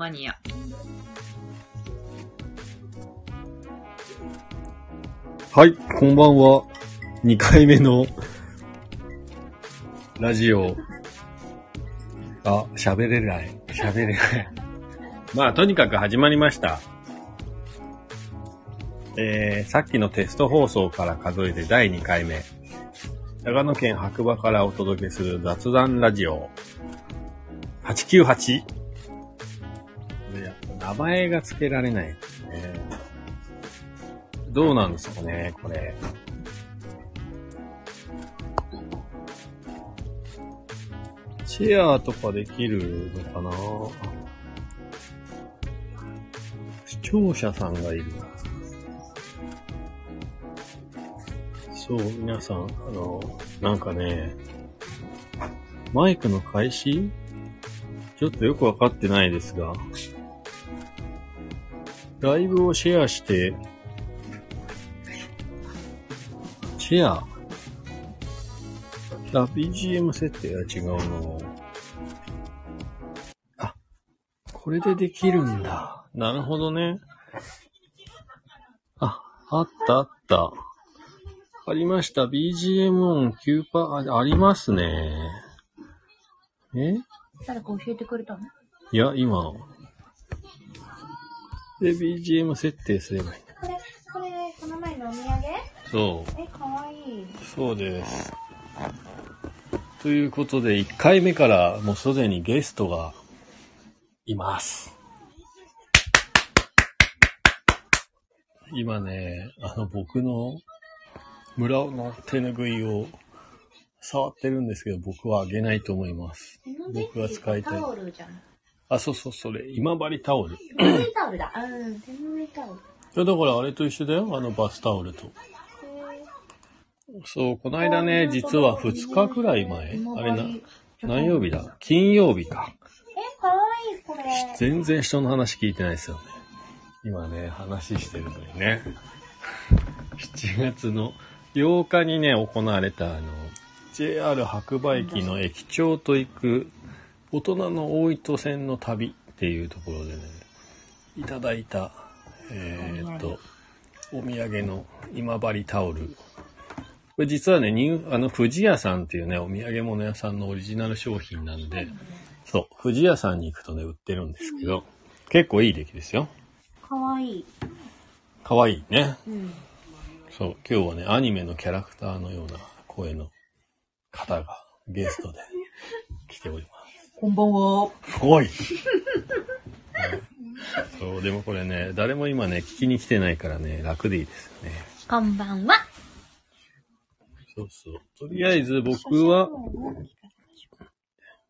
マニア。はい、こんばんは。2回目のラジオ。あ、喋れない。喋れない。まあ、とにかく始まりました。えー、さっきのテスト放送から数えて第2回目。長野県白馬からお届けする雑談ラジオ。898。名前が付けられないですね。どうなんですかね、これ。シェアとかできるのかな？視聴者さんがいる。そう、皆さん、あの、なんかね、マイクの開始？ちょっとよくわかってないですが、ライブをシェアして、シェア？あ、BGM 設定が違うの。あ、これでできるんだ。なるほどね。あ、あったあった。ありました。BGM 音9%あありますね。え？誰か教えてくれたの？いや、今。で、BGM 設定すればいい。これ、これ、この前のお土産？そう。え、かわいい。そうです。ということで、1回目からもうすでにゲストがいます。今ね、あの僕の村の手ぬぐいを触ってるんですけど、僕はあげないと思います。僕が使いたいタオルじゃん。あ、そうそう、それ、今治タオル。い手ぬぐいタオルだ。うん、手ぬぐいタオル。や、だからあれと一緒だよ、あのバスタオルと。そう、この間ね、実は2日くらい前。あれな、何曜日だ？金曜日か。え、かわいい、これ。全然人の話聞いてないですよね。今ね、話してるのにね。7月の8日にね、行われた、あの、JR 白馬駅の駅長と行く大人の大糸線の旅っていうところでね、いただいた、えーっと、お土産の今治タオル。これ実はね、ニューあの、富士屋さんっていうね、お土産物屋さんのオリジナル商品なんで、そう、富士屋さんに行くとね、売ってるんですけど、結構いい出来ですよ。かわいい。かわいいね。うん。そう、今日はね、アニメのキャラクターのような声の方がゲストで来ております。こんばんは。おい、ね そう、でもこれね、誰も今ね、聞きに来てないからね、楽でいいですよね。こんばんは。そうそう。とりあえず僕は、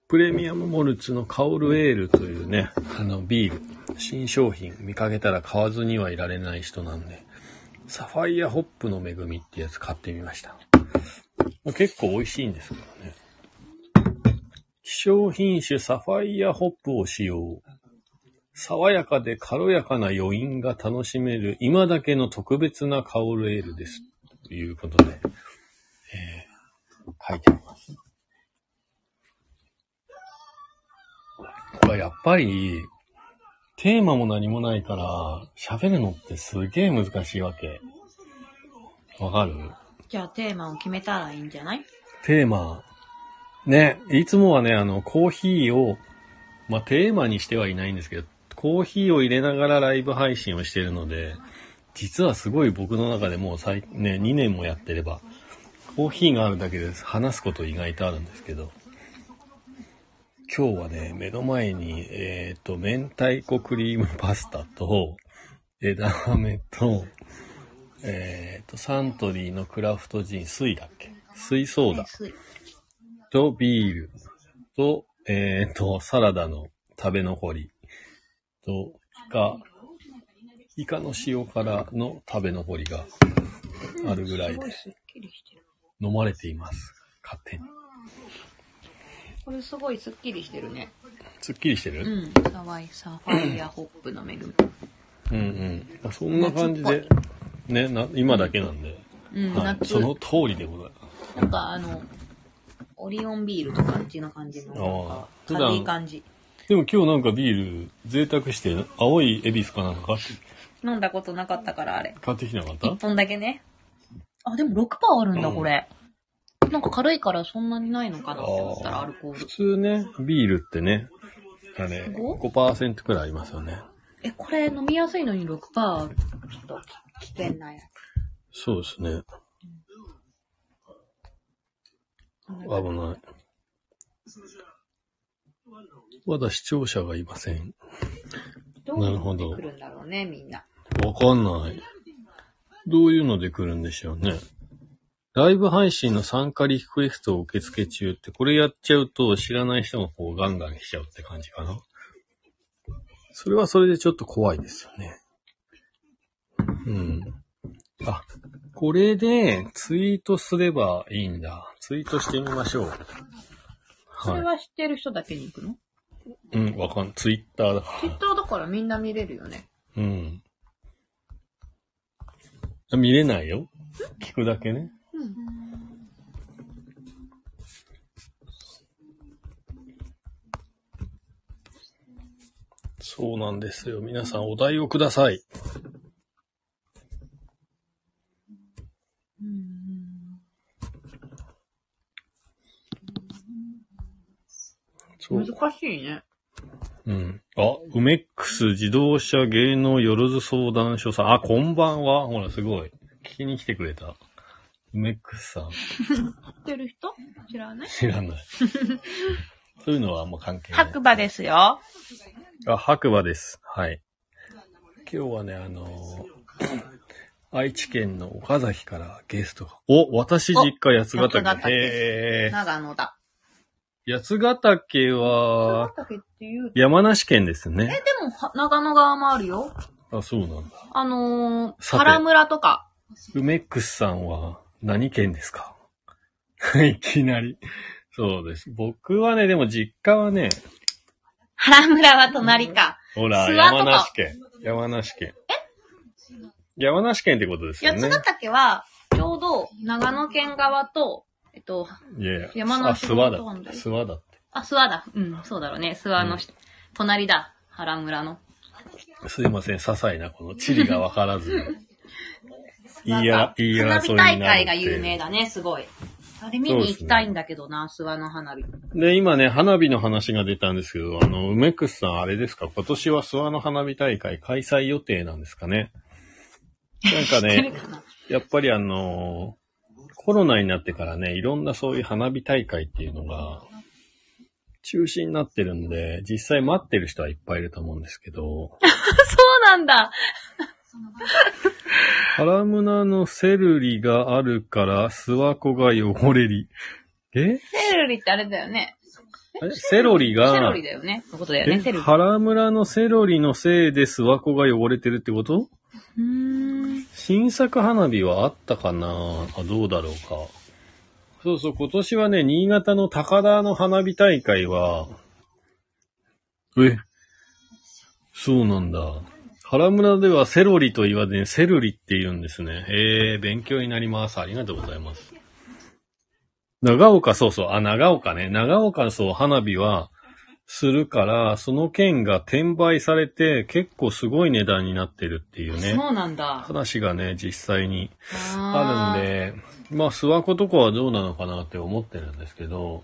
プレミアムモルツのカオルエールというね、あのビール、新商品見かけたら買わずにはいられない人なんで、サファイアホップの恵みってやつ買ってみました。結構美味しいんですけどね。希少品種サファイアホップを使用。爽やかで軽やかな余韻が楽しめる今だけの特別なカオルエールです。ということで、えー書いてあります。これやっぱり、テーマも何もないから、喋るのってすげえ難しいわけ。わかる？じゃあテーマを決めたらいいんじゃない？テーマ。ね、いつもはね、あの、コーヒーを、まあ、テーマにしてはいないんですけど、コーヒーを入れながらライブ配信をしてるので、実はすごい僕の中でもう最、ね、2年もやってれば、コーヒーがあるだけで話すこと意外とあるんですけど、今日はね、目の前に、えっ、と、明太子クリームパスタと、枝豆と、えっ、と、サントリーのクラフトジン、水だっけ？水ソーダ。とビールと、えっ、と、サラダの食べ残りと、イカ、イカの塩辛の食べ残りがあるぐらいで。飲まれています。勝手に。これすごいすっきりしてるね。すっきりしてる、うん。サワイサファイアホップの恵み。うん、うんそんな感じで、ね、な、今だけなんで、うん、はい、夏。その通りでございます。なんかあの、オリオンビールとかあっちの感じの、なんかあー普段軽い感じ。でも今日なんかビール贅沢して、青いエビスかなんか買って飲んだことなかったから、あれ。買ってきてなかった？一本だけね。あ、でも6%あるんだ、うんこれ。なんか軽いからそんなにないのかなって思ったら、アルコー普ル。通ね、ビールってね、あれ、5? 5%くらいありますよね。え、これ飲みやすいのに6%ある。ちょっと危険なやそうですね。危ない。まだ視聴者がいません。どなるほどうやってくるんだろうね、みんな。わかんない。どういうので来るんでしょうね。ライブ配信の参加リクエストを受付中って、これやっちゃうと知らない人がこうガンガン来ちゃうって感じかな。それはそれでちょっと怖いですよね。うん。あ、これでツイートすればいいんだ。ツイートしてみましょう。はそれは知ってる人だけに行くの？い。うん、わかん、ツイッターだから。ツイッターだからみんな見れるよね。うん。あ見れないよ。聞くだけね。うん。そうなんですよ。皆さんお題をください。そう。難しいね。うん。あ、ウメックス自動車芸能よろず相談所さん。あ、こんばんは。ほら、すごい。聞きに来てくれた。ウメックスさん。知ってる人？知らない？知らない。そういうのはあんま関係ない。白馬ですよ。あ、白馬です。はい。今日はね、あのー愛知県の岡崎からゲストが。お、私実家八ヶ岳。八ヶ岳へー長野だ。八ヶ岳は畑っていう。山梨県ですね。え、でも、は長野側もあるよ。あ、そうなんだ。あのー、さて原村とか。ウメックスさんは何県ですか？いきなり。そうです。僕はね、でも実家はね、原村は隣か。ほら、諏訪とか山梨県。山梨県。山梨県ってことですよね。八ヶ岳は、ちょうど長野県側と、えっと、いやいや。山梨あ、諏訪だ。諏訪だって。あ、諏訪だ。うん、そうだろうね。諏訪のし、隣だ。原村の。すいません、些細なこの地理がわからず。いいや、いいや、花火大会が有名だね、すごい。あれ見に行きたいんだけどな、諏訪の花火。で、今ね、花火の話が出たんですけど、あの、梅クスさんあれですか？今年は諏訪の花火大会開催予定なんですかね？なんかね、かな？やっぱりあのコロナになってからね、いろんなそういう花火大会っていうのが、中止になってるんで、実際待ってる人はいっぱいいると思うんですけど、そうなんだ。原村のセルリがあるから諏訪湖が汚れり。え？セルリってあれだよね。えセロリが、セロリだよね。のことだよね、え？セルリ。原村のセロリのせいで諏訪湖が汚れてるってこと？新作花火はあったかな？あ、どうだろうか？そうそう、今年はね、新潟の高田の花火大会は、え、そうなんだ。原村ではセロリと言わずにセルリって言うんですね。へえ、勉強になります。ありがとうございます。長岡、そうそう、あ、長岡ね。長岡、そう、花火は、するから、その券が転売されて、結構すごい値段になってるっていうね。そうなんだ。話がね、実際にああるんで、まあ、諏訪湖とかはどうなのかなって思ってるんですけど、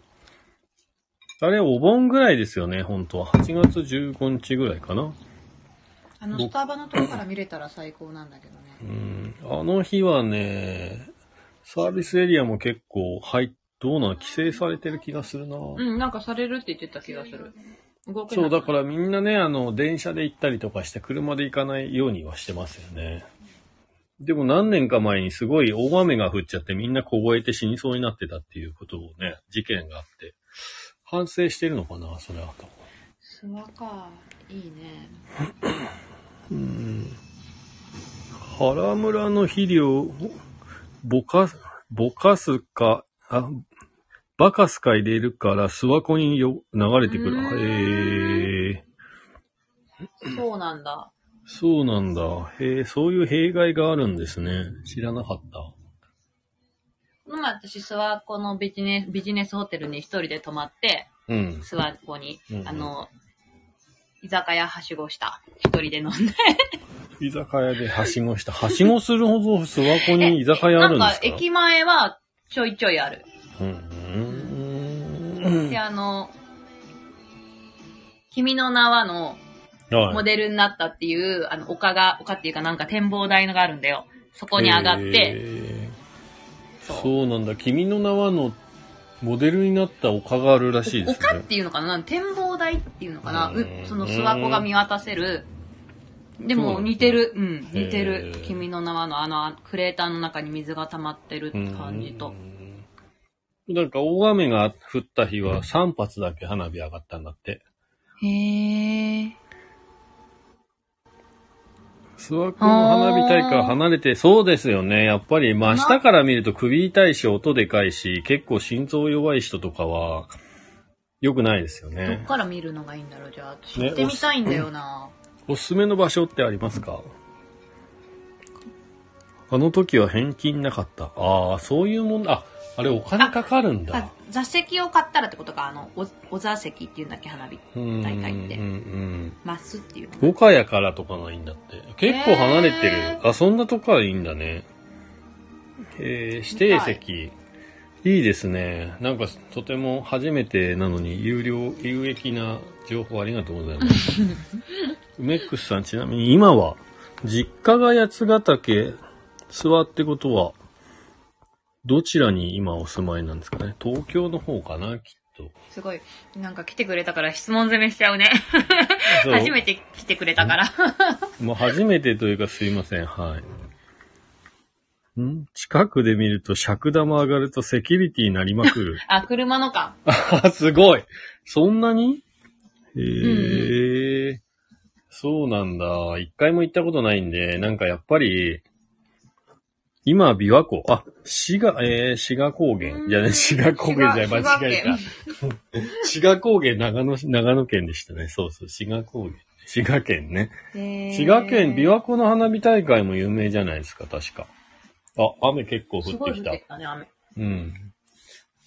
あれ、お盆ぐらいですよね、本当は。8月15日ぐらいかな。あの、スタバのとこから見れたら最高なんだけどね。うん。あの日はね、サービスエリアも結構入っ、どうなの規制されてる気がするな。う。ん、なんかされるって言ってた気がする。動けそう、だ。からみんなね、あの、電車で行ったりとかして、車で行かないよう。にはしてますよね。でも何年か前にすごい大雨が降っちゃってみんな凍えて死にそう。になってたっていう。ことをね、事件があって、反省してるのかな、それはと。諏訪か。いいね。う。ん。原村の肥料、ぼかす、ぼかすか、あ、バカスか入れるから諏訪湖によ流れてくる。へえ。そうなんだ。そうなんだ。へえ、そういう弊害があるんですね。知らなかった。今私、諏訪湖のビジネス、ビジネスホテルに一人で泊まって、うん。諏訪湖に、うんうんあの、居酒屋はしごした。一人で飲んで。居酒屋ではしごした。はしごするほど諏訪湖に居酒屋あるんですか？なんか、駅前はちょいちょいある。うん。で、あの、君の名はのはいモデルになったっていう、あの、丘が、丘っていうかなんか展望台のがあるんだよ。そこに上がって、そうそうなんだ。君の名はのモデルになった丘があるらしいですね。丘っていうのかな？展望台っていうのかな？ううんその諏訪湖が見渡せる。でも似てる。うん、似てへるー。君の名はのあのクレーターの中に水が溜まってる感じと。うん。なんか大雨が降った日は3発だけ花火上がったんだって。へー。諏訪湖の花火大会離れて、そうですよね。やっぱり真下から見ると首痛いし、音でかいし、結構心臓弱い人とかは、良くないですよどっね。から見るのがいいんだろうじゃあ、知ねってみたいんだよな。おすすめの場所ってありますか？あの時は返金なかった。ああ、そういうもんだ。あ、あれお金かかるんあだ。座席を買ったらってことか、あの、お、お座席っていうんだっけ、花火。うん大会ってうんうん。マスっていうの。五やからとかがいいんだって。結構離れてる。へあ、そんなとこはいいんだね。えー、指定席。いいですね。なんか、とても初めてなのに、有料、有益な情報ありがとうございます。梅ックスさん、ちなみに今は、実家が八ヶ岳、諏訪ってことは、どちらに今お住まいなんですかね？東京の方かな、きっと。すごい。なんか来てくれたから質問攻めしちゃうね。そう初めて来てくれたから。もう初めてというかすいません。はい。ん？近くで見ると尺玉上がるとセキュリティになりまくる。あ、車のか。あ、すごいそんなに？へえ、そうなんだ。一回も行ったことないんで、なんかやっぱり、今は琵琶湖、あ、滋賀、えー、滋賀高原。いやね、滋賀高原じゃない、間違えた。滋賀高原、長野、長野県でしたね。そうそう、滋賀高原。滋賀県ね。滋賀県琵琶湖の花火大会も有名じゃないですか、確か。あ、雨結構降ってきた。ってきたね、雨。うん。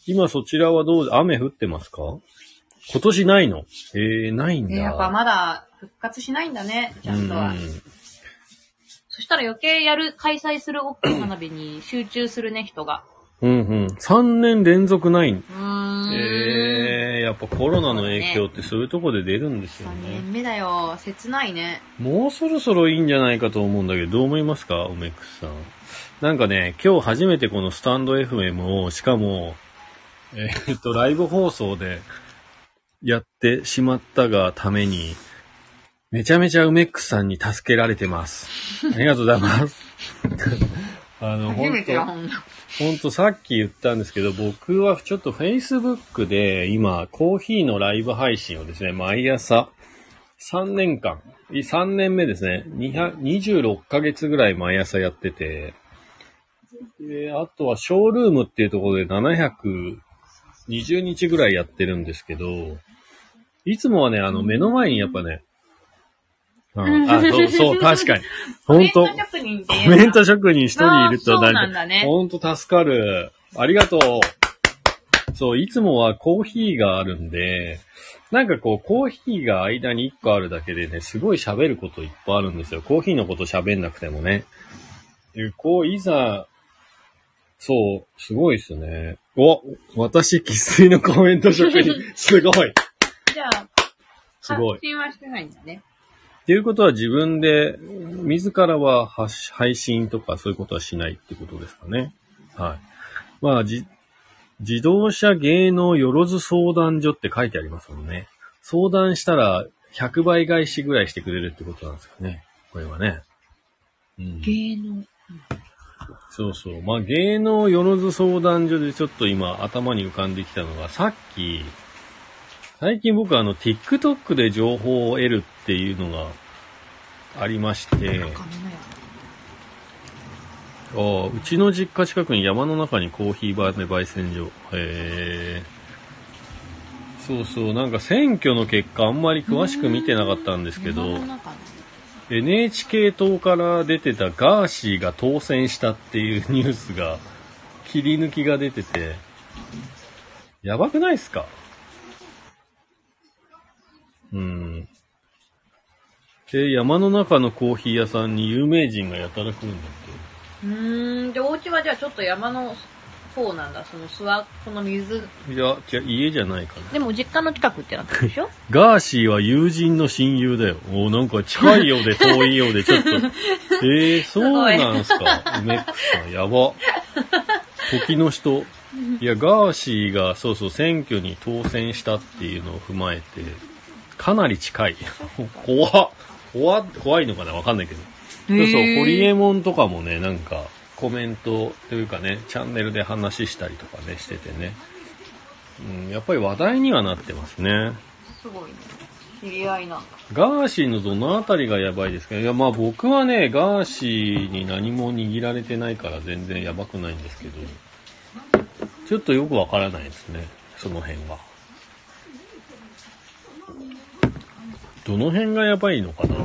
今そちらはどう、雨降ってますか？今年ないの？えー、ないんだ。ね、やっぱまだ復活しないんだね、ちゃんとは。そしたら余計やる、開催する大きい花火に集中するね、人が。うんうん。うんうん。3年連続ないん。うーん。えー、やっぱコロナの影響ってそういうとこで出るんですよ3ね。年目だよ。切ないね。もうそろそろいいんじゃないかと思うんだけど、どう思いますか？オメックスさん。なんかね、今日初めてこのスタンド FM を、しかも、えーっと、ライブ放送でやってしまったがために、めちゃめちゃ梅ックスさんに助けられてます。ありがとうございます。あの、初めてよ、ほんとほんと。ほんとさっき言ったんですけど、僕はちょっと Facebook で今、コーヒーのライブ配信をですね、毎朝3年間、い3年目ですね、200 26ヶ月ぐらい毎朝やってて、であとはショールームっていうところで720日ぐらいやってるんですけど、いつもはね、あの目の前にやっぱね、うん、あ、そう、そう、確かに。本当コメント職人コメント職人一人いるとあーそうなんだねほんと助かる。ありがとう。そう、いつもはコーヒーがあるんで、なんかこう、コーヒーが間に1個あるだけでね、すごい喋ることいっぱいあるんですよ。コーヒーのこと喋んなくてもね。でこう、いざ、そう、すごいですね。お私、喫水のコメント職人。すごい。じゃあ、すごい発。信はしてないんだね。っていうことは自分で、自らは発配信とかそういうことはしないってことですかね。はい。まあ、じ、自動車芸能よろず相談所って書いてありますもんね。相談したら100倍返しぐらいしてくれるってことなんですかね。これはね。うん。芸能。そうそう。まあ、芸能よろず相談所でちょっと今頭に浮かんできたのが、さっき、最近僕あの TikTok で情報を得るっていうのがありまして、ああうちの実家近くに山の中にコーヒーバーで焙煎所。へえ。そうそう、なんか選挙の結果あんまり詳しく見てなかったんですけど、NHK 党から出てたガーシーが当選したっていうニュースが、切り抜きが出てて、やばくないっすか？うん。え、山の中のコーヒー屋さんに有名人がやたら来るんだっうーん。で、お家はじゃあちょっと山の方なんだ。その諏訪湖の水。て。いや、じゃ家じゃないかな。でも実家の近くってなってるでしょ？ガーシーは友人の親友だよ。おーなんか近いようで遠いようで、ちょっと。えー、そうなんすか？梅ックさん、やば。時の人。いや、ガーシーが、そうそう、選挙に当選したっていうのを踏まえて、かなり近い。怖っ。怖っ怖いのかな？わかんないけど。そうそう、ホリエモンとかもね、なんか、コメントというかね、チャンネルで話したりとかね、しててね。うん、やっぱり話題にはなってますね。すごいね。知り合いな。ガーシーのどのあたりがやばいですか？いや、まあ僕はね、ガーシーに何も握られてないから全然やばくないんですけど、ちょっとよくわからないですね、その辺は。どの辺がやばいのかな？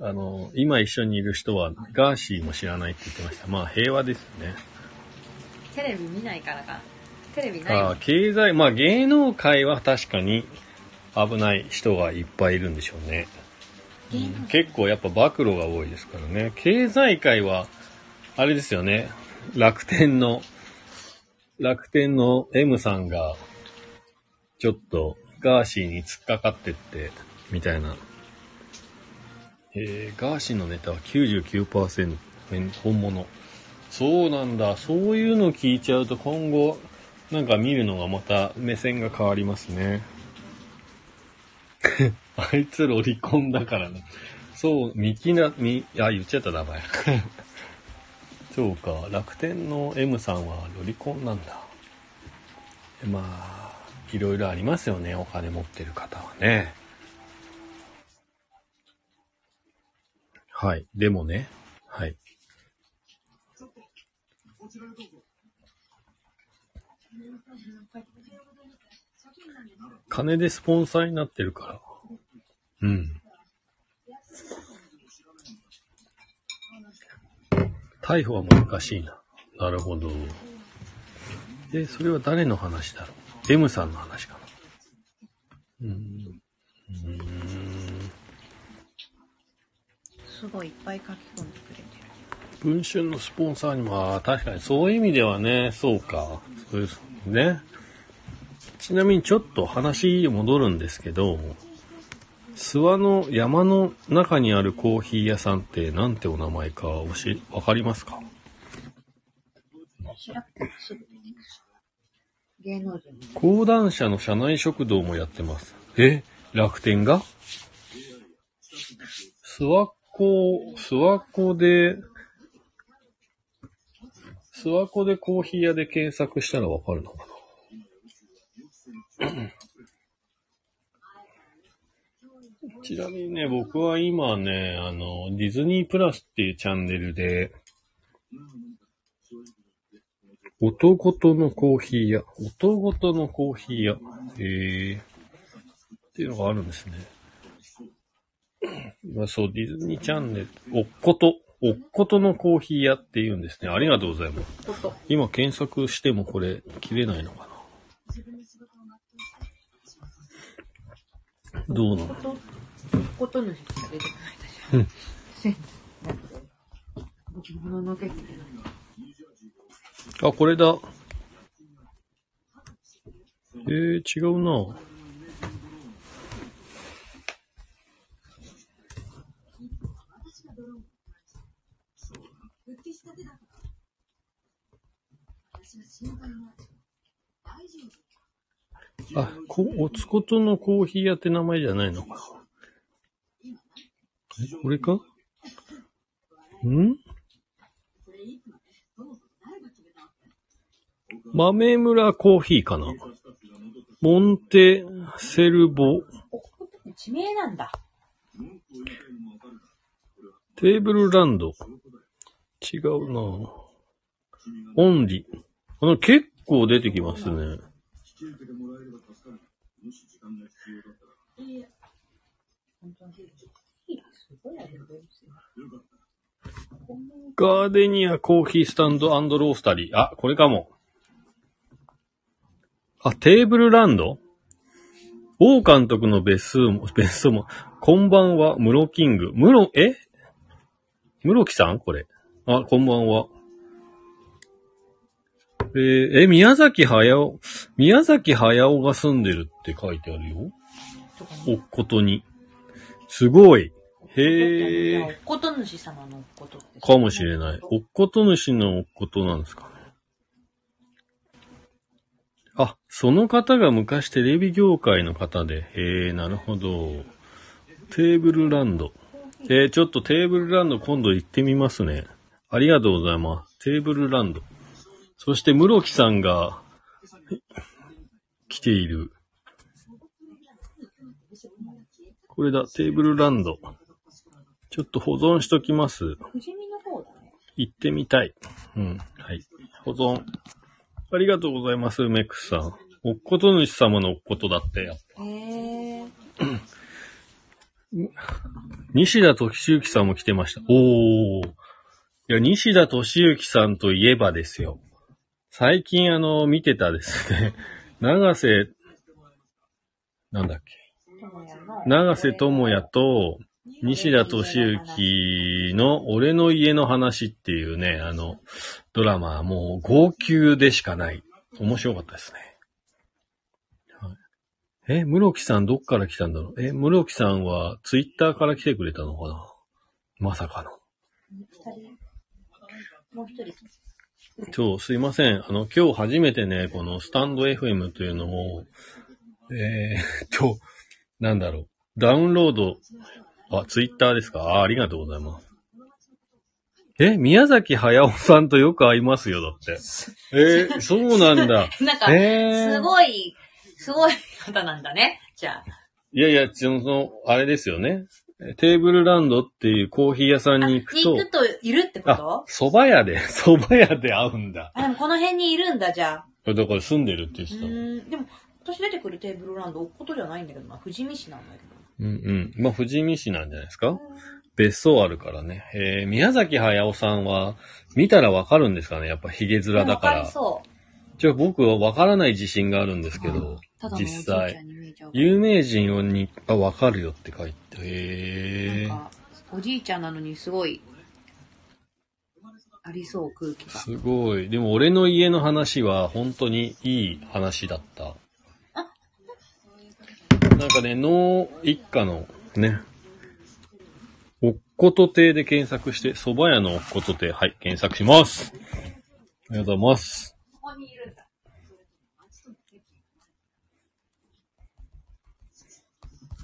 あの、今一緒にいる人はガーシーも知らないって言ってました。まあ平和ですね。テレビ見ないからか。テレビないああ経済、まあ芸能界は確かに危ない人がいっぱいいるんでしょうね。芸能結構やっぱ暴露が多いですからね。経済界は、あれですよね。楽天の、楽天の M さんが、ちょっとガーシーに突っかかってって、みたいな。えー、ガーシーのネタは99%本物。そうなんだ。そういうの聞いちゃうと今後、なんか見るのがまた目線が変わりますね。あいつロリコンだからね。そう、ミキナ、み、あ、言っちゃった名前。そうか、楽天の M さんはロリコンなんだ。まあ、いろいろありますよね、お金持ってる方はね。はい、でもね、はい。金でスポンサーになってるから。うん。逮捕は難しいな。なるほど。で、それは誰の話だろう？?M さんの話かな。うーん。うーん。すごいいっぱい書き込んでくれてる。文春のスポンサーにも、ああ、確かにそういう意味ではね、そうか。そうですね。ちなみにちょっと話戻るんですけど、諏訪の山の中にあるコーヒー屋さんってなんてお名前かおし、わかりますか？すぐ講談社の社内食堂もやってます。え？楽天が？諏訪湖、諏訪湖で、諏訪湖でコーヒー屋で検索したらわかるのかな？ちなみにね、僕は今ね、あの、ディズニープラスっていうチャンネルで、男とのコーヒー屋。男とのコーヒー屋。へえ。っていうのがあるんですね。まあそう、ディズニーチャンネル、おっこと、おっことのコーヒー屋っていうんですね。ありがとうございます。今検索してもこれ、切れないのかなどうなの？こと、ことのしか出てこない私。せん。僕物のけてない。あ、これだ。えー、違うな。あ、こ、おつことのコーヒー屋って名前じゃないのか。え、これか？ん？豆村コーヒーかな？モンテセルボ地名なんだ。テーブルランド。違うなオンリ。あの、結構出てきますね。ガーデニアコーヒースタンドロースタリー。あ、これかも。あ、テーブルランド？王監督の別荘も、別荘も、こんばんは、ムロキング。ムロ、え？ムロキさん？これ。あ、こんばんは。えーえ、宮崎駿、宮崎駿が住んでるって書いてあるよ。おっことに。すごい。へえ。おっこと主様のおっことかもしれない。おっこと主のおっことなんですかね。あ、その方が昔テレビ業界の方で。へえ、なるほど。テーブルランド。えー、ちょっとテーブルランド今度行ってみますね。ありがとうございます。テーブルランド。そして、室木さんが来ている。これだ、テーブルランド。ちょっと保存しときます。行ってみたい。うん。はい。保存。ありがとうございます、メックスさん。おっこと主様のおっことだって。へえ。西田敏行さんも来てました。おー。いや、西田敏行さんといえばですよ。最近あの、見てたですね。長瀬、なんだっけ。長瀬智也と、西田敏行の俺の家の話っていうね、あの、ドラマ、もう号泣でしかない。面白かったですね。はい、え、室木さんどっから来たんだろう？え、室木さんはツイッターから来てくれたのかな？まさかの。もう一人。そう、すいません。あの、今日初めてね、このスタンド FM というのを、えー、っ と、なんだろう。ダウンロード、あ、ツイッターですか？あありがとうございます。え、宮崎駿さんとよく会いますよ、だって。えーそうなんだ。なんか、えーすごい、すごい方なんだね。じゃあ。いやいや、その、あれですよね。テーブルランドっていうコーヒー屋さんに行くと、に行くといるってこあと、蕎麦屋で、蕎麦屋で会うんだ。あ、でもこの辺にいるんだ、じゃあ。だから住んでるって言っうてたの。ーん。でも、私出てくるテーブルランド、おっことじゃないんだけどな。富士見市なんだけど。うんうん。まあ、富士見市なんじゃないですか？別荘あるからね。えー、宮崎駿さんは、見たらわかるんですかね？やっぱヒゲ面だか。らりそう。じゃあ僕はわからない自信があるんですけど、ただのおじい実際。有名人をに、あ、わかるよって書いて。へー。なんか、おじいちゃんなのにすごい、ありそう、空気が。すごい。でも俺の家の話は本当にいい話だった。なんかね、農一家のね、こと亭で検索して、蕎麦屋のおっこと亭、はい、検索します。ありがとうございます。ここにいるんだ。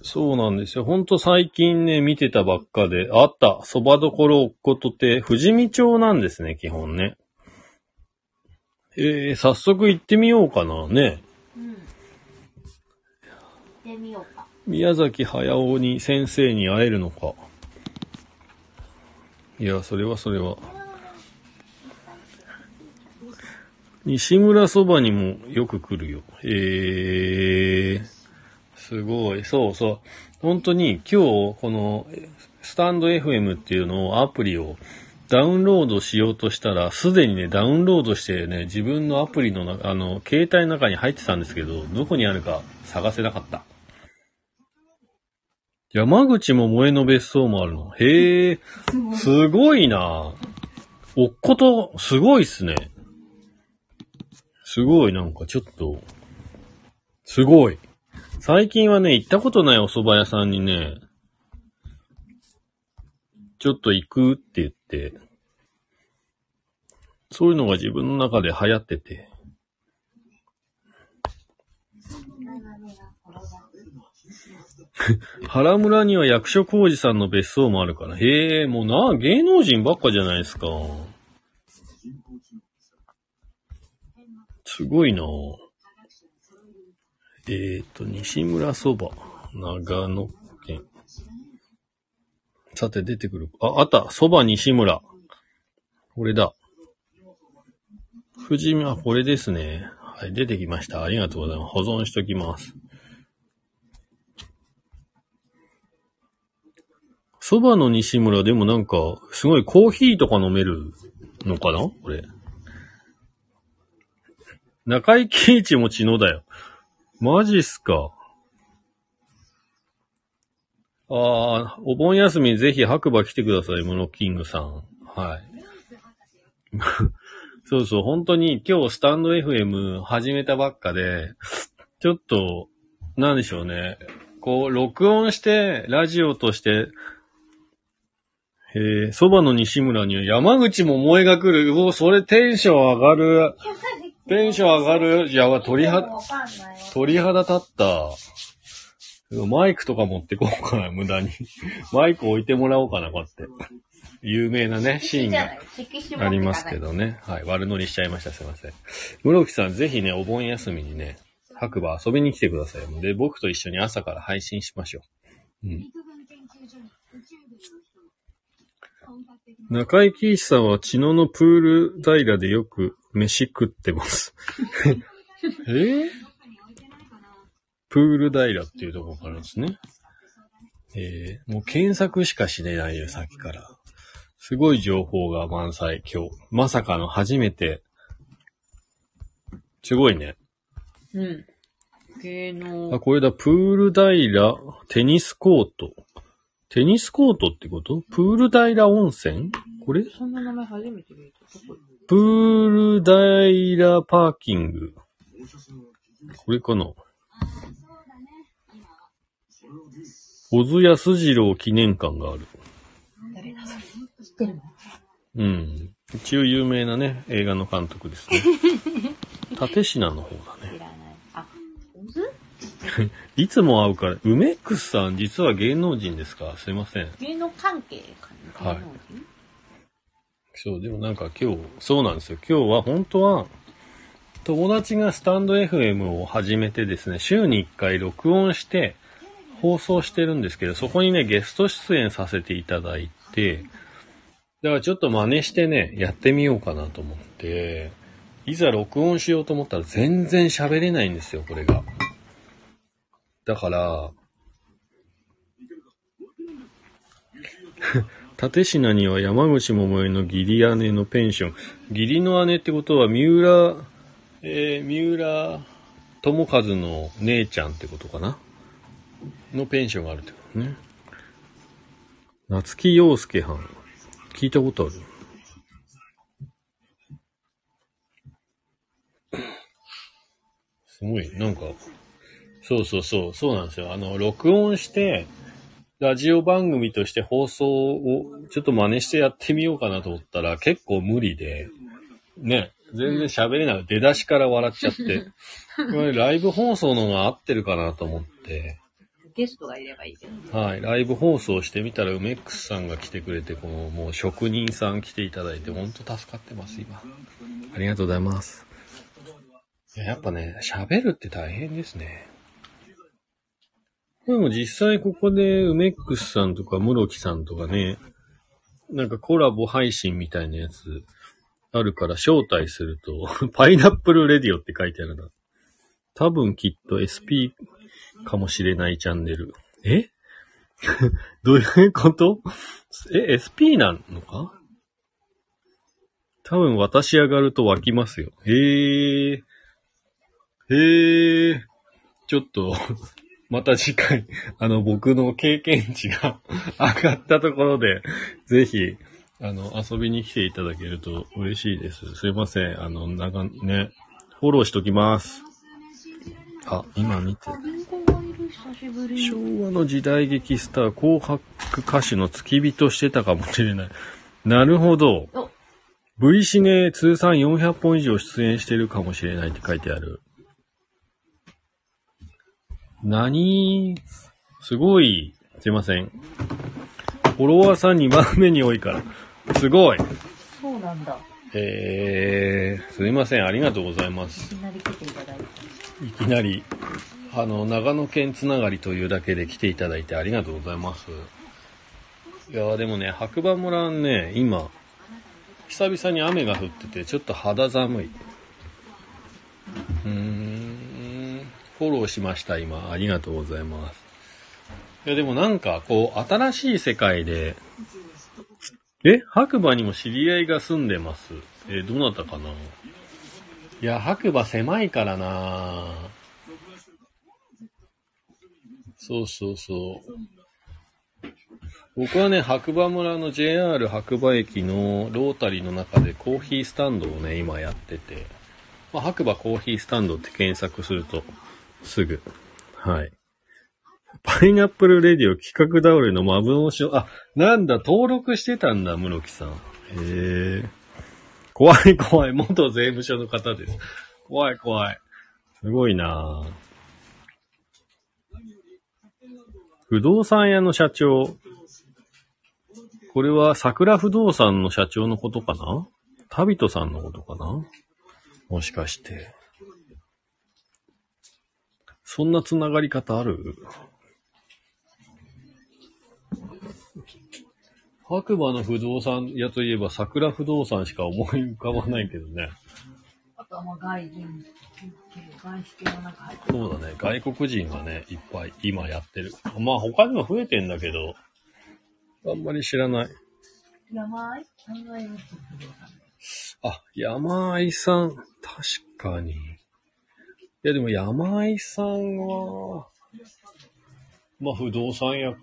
そうなんですよ。ほんと最近ね、見てたばっかで、あった、蕎麦どころおっこと亭、富士見町なんですね、基本ね。えー、早速行ってみようかな、ね。うん。行ってみようか。宮崎駿に先生に会えるのか。いや、それはそれは。西村そばにもよく来るよ。えー、すごい。そうそう。本当に今日、この、スタンド FM っていうのをアプリをダウンロードしようとしたら、すでにね、ダウンロードしてね、自分のアプリの中、あの、携帯の中に入ってたんですけど、どこにあるか探せなかった。山口も萌えの別荘もあるの？へえ、すごいなおっこと、すごいっすね。すごい、なんかちょっと、すごい。最近はね、行ったことないお蕎麦屋さんにね、ちょっと行くって言って、そういうのが自分の中で流行ってて。原村には役所広司さんの別荘もあるから。へえ、もうな、芸能人ばっかじゃないですか。すごいなえーと、西村そば、長野県。さて、出てくる。あ、あった。そば西村。これだ。富士見はこれですね。はい、出てきました。ありがとうございます。保存しときます。そばの西村でもなんか、すごいコーヒーとか飲めるのかな？これ。中井貴一も血のだよ。マジっすか。ああ、お盆休みぜひ白馬来てください、モノキングさん。はい。そうそう、本当に今日スタンド FM 始めたばっかで、ちょっと、なんでしょうね。こう、録音して、ラジオとして、えー、そばの西村には山口も萌えが来る。うお、それテンション上がる。テンション上がる。いや、鳥肌。鳥肌立った。マイクとか持ってこうかな、無駄に。マイク置いてもらおうかな、こうやって。有名なね、シーンがありますけ。どね。はい。悪乗りしちゃいました。すいません。室木さん、ぜひね、お盆休みにね、白馬遊びに来てください。で、僕と一緒に朝から配信しましょう。うん。中井貴一さんは茅野のプール平でよく飯食ってます。え？ープール平っていうところからですね。えー、もう検索しかしねないよ、さっきから。すごい情報が満載、今日。まさかの初めて。すごいね。うん。芸あ、能。これだ、プール平、テニスコート。テニスコートってこと？プール平温泉？これ？そんな名前初めて見た。プール平パーキング。これかな？小津安二郎記念館がある。誰だ？それ。知ってるの？うん。一応有名なね、映画の監督ですね。立品の方だ いつも会うから、梅ックスさん実は芸能人ですか？すいません。芸能関係かな？はいそう、でもなんか今日、そうなんですよ。今日は本当は、友達がスタンド FM を始めてですね、週に1回録音して放送してるんですけど、そこにね、ゲスト出演させていただいて、だからちょっと真似してね、やってみようかなと思って、いざ録音しようと思ったら全然喋れないんですよ、これが。だから、立品には山口百恵の義理姉のペンション。義理の姉ってことは、三浦、えー、三浦智和の姉ちゃんってことかな？のペンションがあるってことね。夏木陽介はん。聞いたことある？すごい、なんか、そうそうそう、そうなんですよ。あの、録音して、ラジオ番組として放送をちょっと真似してやってみようかなと思ったら結構無理で、ね、全然喋れない。出だしから笑っちゃって。これライブ放送のが合ってるかなと思って、ゲストがいればいいけど。はい、ライブ放送してみたら梅ックスさんが来てくれて、このもう職人さん来ていただいて、ほんと助かってます、今。ありがとうございます。いややっぱね、喋るって大変ですね。でも実際ここで梅ックスさんとか室木さんとかね、なんかコラボ配信みたいなやつあるから招待すると、パイナップルレディオって書いてあるな。多分きっと SP かもしれないチャンネル。え？どういうこと？え、SP なのか？多分私上がると湧きますよ。へえ。へえ。ちょっと、また次回、あの、僕の経験値が 上がったところで、ぜひ、あの、遊びに来ていただけると嬉しいです。すいません。あの、なんかね、フォローしときます。あ、今見て。昭和の時代劇スター、紅白歌手の付き人してたかもしれない。なるほど。お V シネ通算400本以上出演してるかもしれないって書いてある。何？すごい。すいません。フォロワーさん2番目に多いから。すごい。そうなんだ。えー、すいません。ありがとうございまいす。きなり来ていただいて。いきなり、あの、長野県つながりというだけで来ていただいてありがとうございます。いやーでもね、白馬村ね、今、久々に雨が降ってて、ちょっと肌寒い。うーん、フォローしました、今。ありがとうございます。いや、でもなんか、こう、新しい世界で、え白馬にも知り合いが住んでます。え、どなたかな？いや、白馬狭いからなそうそうそう。僕はね、白馬村の JR 白馬駅のロータリーの中でコーヒースタンドをね、今やってて、まあ、白馬コーヒースタンドって検索すると、すぐ、はい。パイナップルレディオ企画倒れのマブのしあ、なんだ、登録してたんだ、室木さん。へえ。怖い怖い、元税務署の方です。怖い怖い。すごいな。不動産屋の社長。これは桜不動産の社長のことかな？タビトさんのことかな？もしかして。そんなつながり方ある？白馬の不動産屋といえば桜不動産しか思い浮かばないけどね。あとはまあ外人系、外資系の中入ってる。そうだね。外国人がね、いっぱい今やってる。まあ他にも増えてんだけど、あんまり知らない。山井？山井の人不動産あ、山井さん。確かに。いやでも山井さんは、まあ不動産屋か。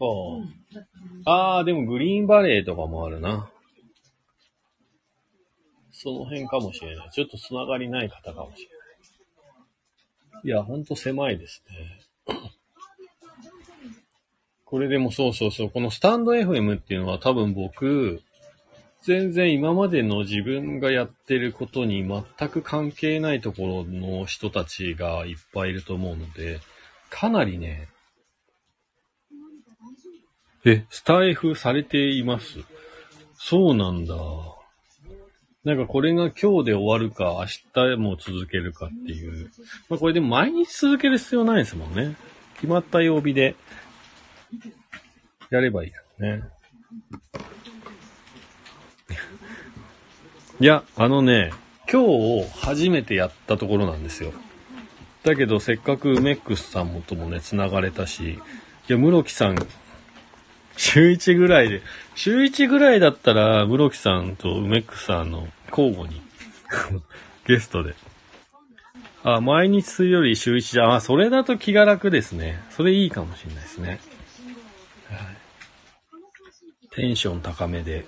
ああ、でもグリーンバレーとかもあるな。その辺かもしれない。ちょっとつながりない方かもしれない。いや、ほんと狭いですね。これでもそうそうそう、このスタンド FM っていうのは多分僕、全然今までの自分がやってることに全く関係ないところの人たちがいっぱいいると思うので、かなりね、え、スタイフされています。そうなんだ。なんかこれが今日で終わるか明日も続けるかっていう。まあこれでも毎日続ける必要ないですもんね。決まった曜日でやればいいよね。いや、あのね、今日初めてやったところなんですよ。だけどせっかくメックスさんもともね、繋がれたし、いや、室木さん、週1ぐらいで、週1ぐらいだったら、室木さんと梅ックスさんの交互に、ゲストで。あ、毎日水曜日週1じゃ、あ、それだと気が楽ですね。それいいかもしれないですね。はい、テンション高めで。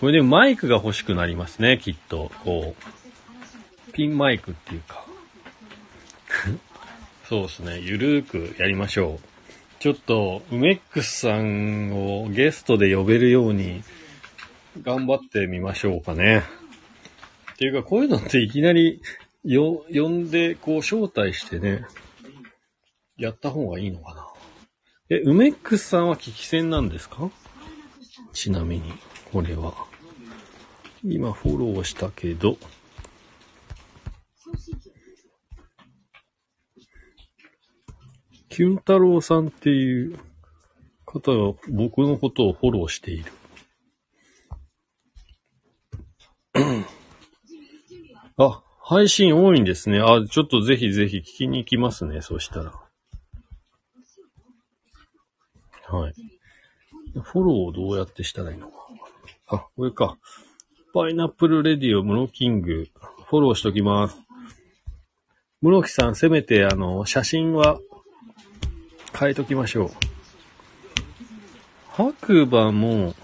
これでマイクが欲しくなりますね、きっと。こう、ピンマイクっていうか。そうですね、ゆるーくやりましょう。ちょっと、ウメックスさんをゲストで呼べるように、頑張ってみましょうかね。っていうか、こういうのっていきなり、よ、呼んで、こう、招待してね、やった方がいいのかな。え、ウメックスさんは聞き戦なんですか？ちなみに、これは。今フォローしたけど、キュン太郎さんっていう方が僕のことをフォローしている。あ、配信多いんですね。あ、ちょっとぜひぜひ聞きに行きますね。そしたら。はい。フォローをどうやってしたらいいのか。あ、これか。パイナップルレディオムロキング、フォローしときます。室木さん、せめて、あの、写真は変えときましょう。白馬も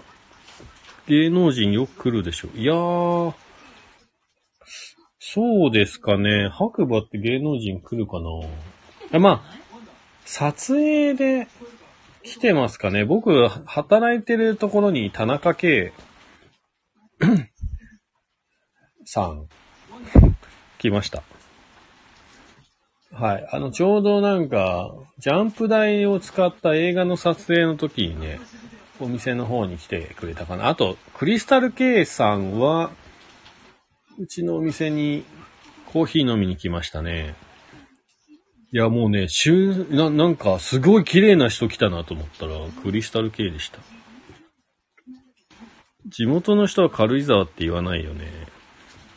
芸能人よく来るでしょ。いやー、そうですかね。白馬って芸能人来るかなあまあ、撮影で来てますかね。僕、働いてるところに田中圭さん、来ました。はい。あの、ちょうどなんか、ジャンプ台を使った映画の撮影の時にね、お店の方に来てくれたかな。あと、クリスタル K さんは、うちのお店にコーヒー飲みに来ましたね。いや、もうね、週、な、なんか、すごい綺麗な人来たなと思ったら、クリスタル K でした。地元の人は軽井沢って言わないよね。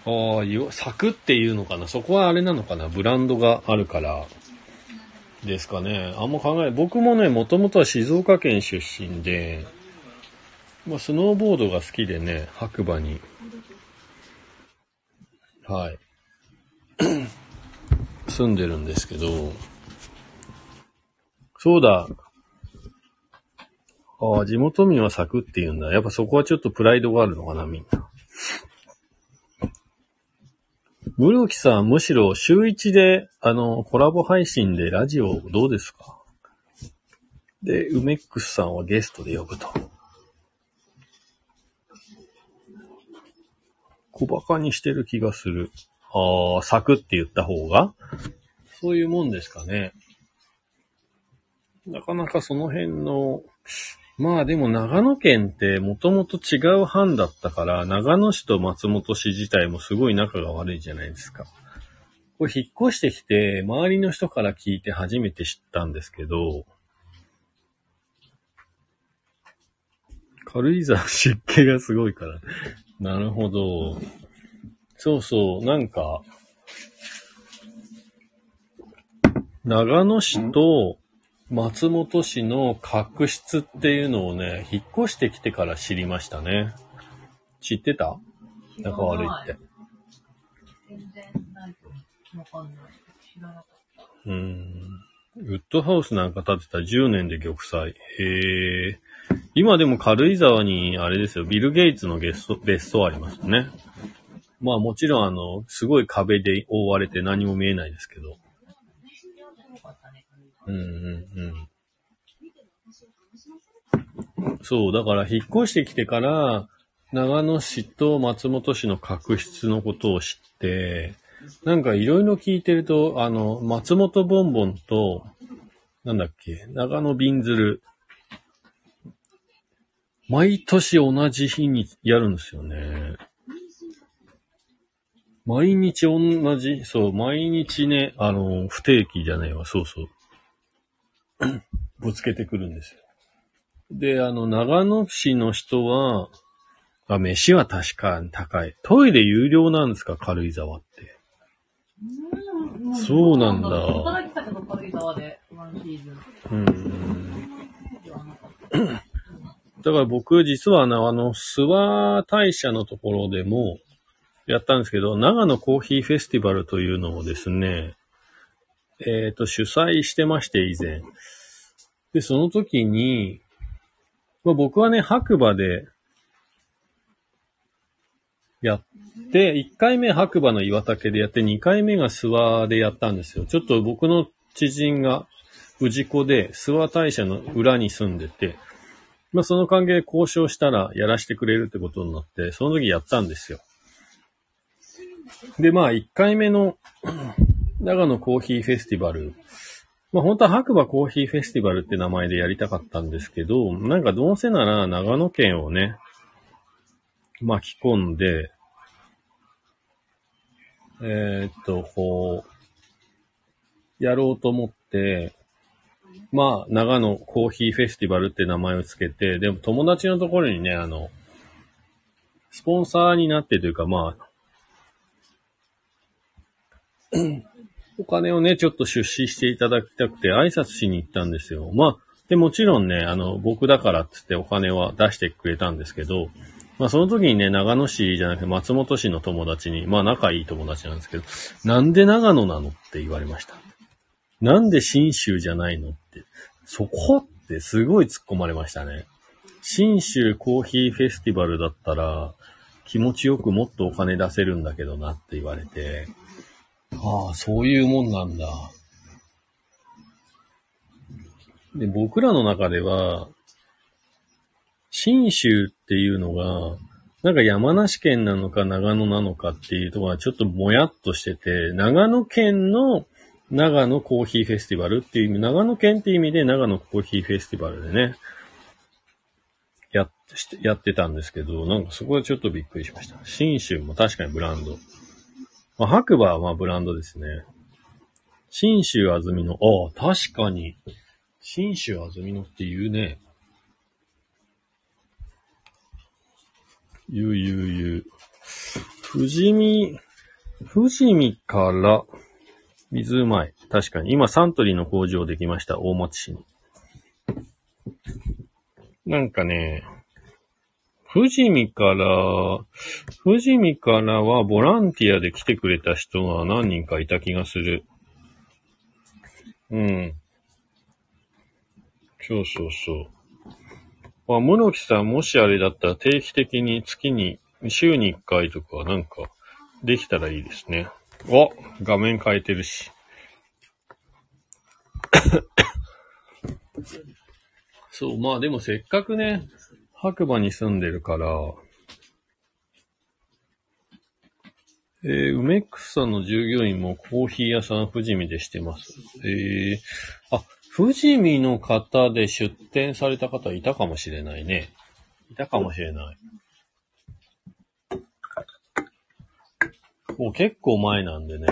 ああ、よ、柵っていうのかなそこはあれなのかなブランドがあるから。ですかね。あんま考え、僕もね、もともとは静岡県出身で、まあ、スノーボードが好きでね、白馬に。はい。住んでるんですけど、そうだ。ああ、地元民は咲くって言うんだ。やっぱそこはちょっとプライドがあるのかな、みんな。室木さん、むしろ週一で、あの、コラボ配信でラジオどうですか？で、梅ックスさんはゲストで呼ぶと。小馬鹿にしてる気がする。ああ、咲くって言った方が？そういうもんですかね。なかなかその辺の、まあでも長野県ってもともと違う藩だったから、長野市と松本市自体もすごい仲が悪いじゃないですか。これ引っ越してきて、周りの人から聞いて初めて知ったんですけど、軽井沢湿気がすごいから。なるほど。そうそう、なんか、長野市と松本市の確執っていうのをね、引っ越してきてから知りましたね。知ってた？仲悪いって。全然ないとわかんない。知らなかった。うーん。ウッドハウスなんか建てたら10年で玉砕。へえ。今でも軽井沢に、あれですよ、ビル・ゲイツの別荘別荘ありますよね。まあもちろんあの、すごい壁で覆われて何も見えないですけど。うんうんうん。そう、だから引っ越してきてから、長野市と松本市の確執のことを知って、なんかいろいろ聞いてると、あの、松本ボンボンと、なんだっけ、長野瓶鶴、毎年同じ日にやるんですよね。毎日同じ、そう、毎日ね、あの、不定期じゃないわ、そうそう。ぶつけてくるんですよ。で、あの、長野市の人は、あ、飯は確かに高い。トイレ有料なんですか、軽井沢って。うんそうなんだ。うーん。だから僕、実はあの、あの、諏訪大社のところでも、やったんですけど、長野コーヒーフェスティバルというのをですね、えっ、と、主催してまして、以前。で、その時に、まあ、僕はね、白馬で、やって、1回目白馬の岩竹でやって、2回目が諏訪でやったんですよ。ちょっと僕の知人が、氏子で、諏訪大社の裏に住んでて、まあ、その関係交渉したらやらせてくれるってことになって、その時やったんですよ。で、まあ、1回目の長野コーヒーフェスティバル。まあ、本当は白馬コーヒーフェスティバルって名前でやりたかったんですけど、なんかどうせなら長野県をね、巻き込んで、えーっと、こう、やろうと思って、まあ、長野コーヒーフェスティバルって名前をつけて、でも友達のところにね、あの、スポンサーになってというか、まあ、お金をね、ちょっと出資していただきたくて挨拶しに行ったんですよ。まあ、で、もちろんね、あの、僕だからっつってお金は出してくれたんですけど、まあその時にね、長野市じゃなくて松本市の友達に、まあ仲いい友達なんですけど、なんで長野なのって言われました。なんで新州じゃないのって。そこってすごい突っ込まれましたね。新州コーヒーフェスティバルだったら、気持ちよくもっとお金出せるんだけどなって言われて、ああ、そういうもんなんだ。で、僕らの中では、新州っていうのが、なんか山梨県なのか長野なのかっていうところがちょっともやっとしてて、長野県の長野コーヒーフェスティバルっていう意味、長野県っていう意味で長野コーヒーフェスティバルでね、やってやってたんですけど、なんかそこでちょっとびっくりしました。新州も確かにブランド。まあ、白馬はまあブランドですね。新州安曇野。ああ、確かに。新州安曇野って言うね。言う言う言う。富士見、富士見から水うまい。確かに。今サントリーの工場できました。大町市に。なんかね、富士見から、富士見からはボランティアで来てくれた人が何人かいた気がする。うん。そうそうそう。あ、室木さん、もしあれだったら定期的に月に、週に1回とかなんか、できたらいいですね。お画面変えてるし。そう、まあでもせっかくね、白馬に住んでるから、えー、梅ックスさんの従業員もコーヒー屋さん富士見でしてます。えー、あ、富士見の方で出店された方いたかもしれないね。いたかもしれない。もう結構前なんでね。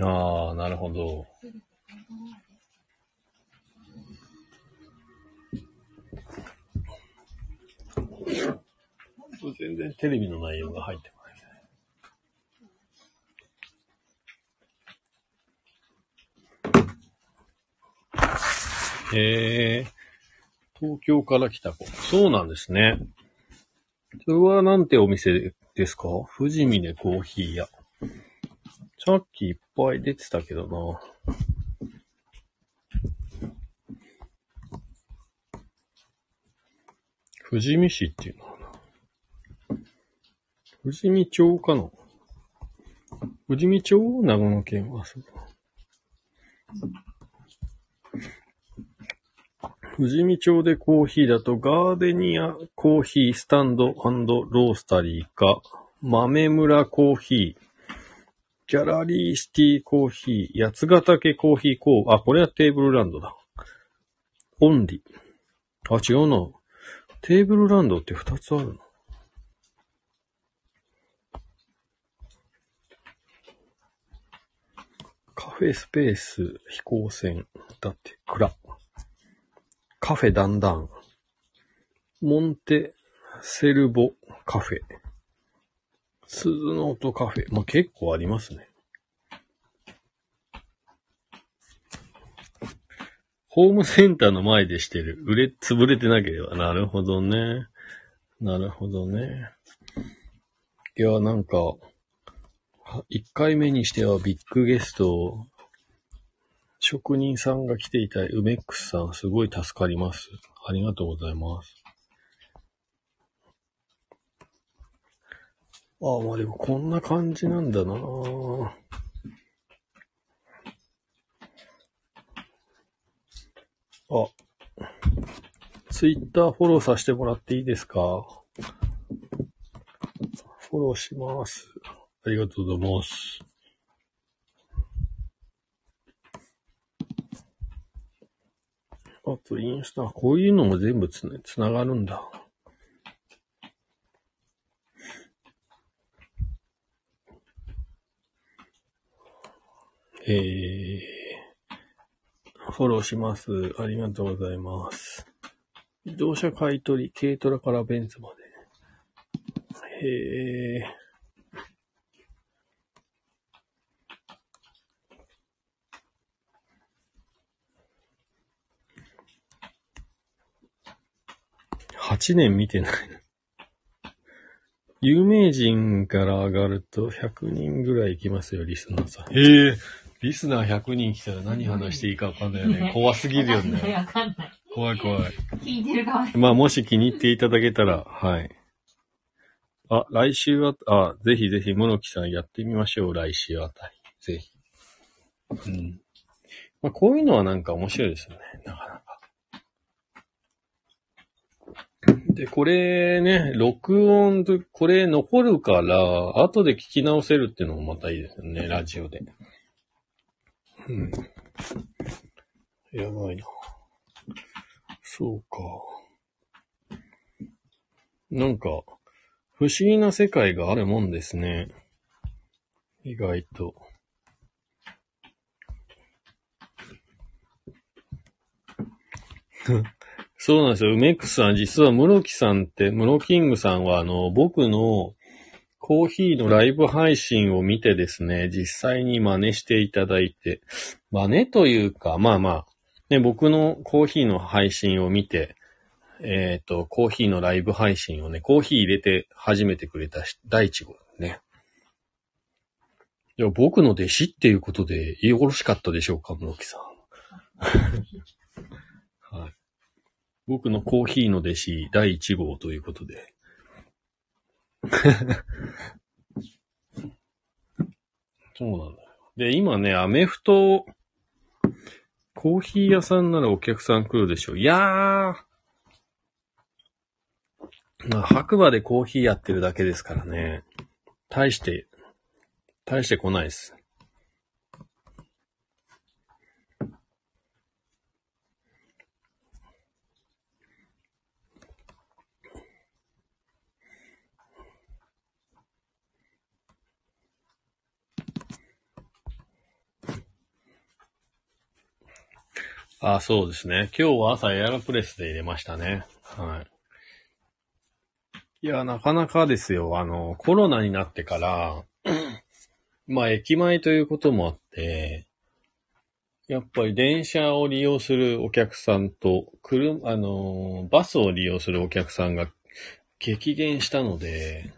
ああ、なるほど。全然テレビの内容が入ってこないですね。へえ、東京から来た子。そうなんですね。それはなんてお店ですか？富士峰コーヒー屋。さっきいっぱい出てたけどな。富士見市っていうのかな。富士見町かな富士見町長野県はそう。富士見町でコーヒーだと、ガーデニアコーヒースタンドロースタリーか、豆村コーヒー、ギャラリーシティコーヒー、八ヶ岳コーヒーコー、あ、これはテーブルランドだ。オンリー。あ、違うな。テーブルランドって二つあるの？カフェスペース飛行船。だって、蔵。カフェだんだん。モンテセルボカフェ。鈴の音カフェ。まあ、結構ありますね。ホームセンターの前でしてる。売れ、潰れてなければ。なるほどね。なるほどね。いや、なんか、一回目にしてはビッグゲスト、職人さんが来ていた梅ックスさん、すごい助かります。ありがとうございます。ああ、まあでもこんな感じなんだなぁあ、ツイッターフォローさせてもらっていいですか？フォローします。ありがとうございます。あと、インスタ、こういうのも全部つなつながるんだ。えー、フォローします。ありがとうございます。自動車買い取り、軽トラからベンツまで。へえ。8年見てない。有名人から上がると100人ぐらい行きますよ、リスナーさん。へえ、リスナー100人来たら何話していいかわかんないよね。怖すぎるよね。わかんない。怖い怖い。聞いてる側まあ、もし気に入っていただけたら、はい。あ、来週は、あ、ぜひぜひ、モノキさんやってみましょう、来週あたり。ぜひ。うん。まあ、こういうのはなんか面白いですよね、なかなか。で、これね、録音で、これ残るから、後で聞き直せるっていうのもまたいいですよね、ラジオで。うん。やばいな。そうか。なんか、不思議な世界があるもんですね。意外と。そうなんですよ。梅クスさん、実は室木さんって、室キングさんは、あの、僕のコーヒーのライブ配信を見てですね、実際に真似していただいて、真似というか、まあまあ、ね、僕のコーヒーの配信を見て、えっ、と、コーヒーのライブ配信をね、コーヒー入れて始めてくれたし第一号ね。いや、僕の弟子っていうことでよろしかったでしょうか、室木さん。はい。僕のコーヒーの弟子第1号ということで。そうなんだよ。で、今ね、アメフト、コーヒー屋さんならお客さん来るでしょう。いやー、まあ、白馬でコーヒーやってるだけですからね。大して、大して来ないです。あ、そうですね。今日は朝エアロプレスで入れましたね。はい。いや、なかなかですよ。あの、コロナになってから、まあ、駅前ということもあって、やっぱり電車を利用するお客さんと、車、あの、バスを利用するお客さんが激減したので、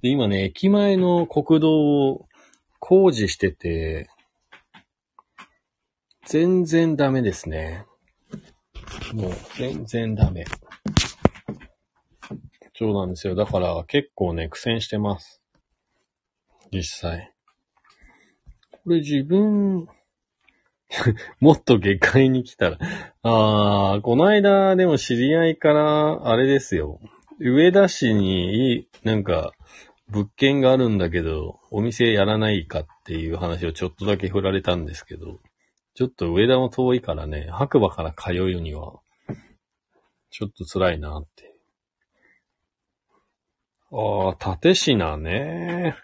で、今ね、駅前の国道を工事してて、全然ダメですね。もう、全然ダメ。そうなんですよ。だから結構ね、苦戦してます。実際。これ自分、もっと下界に来たら。あー、この間でも知り合いから、あれですよ。上田市に、なんか、物件があるんだけど、お店やらないかっていう話をちょっとだけ振られたんですけど、ちょっと上田も遠いからね、白馬から通うには、ちょっと辛いなって。ああ、立品ね。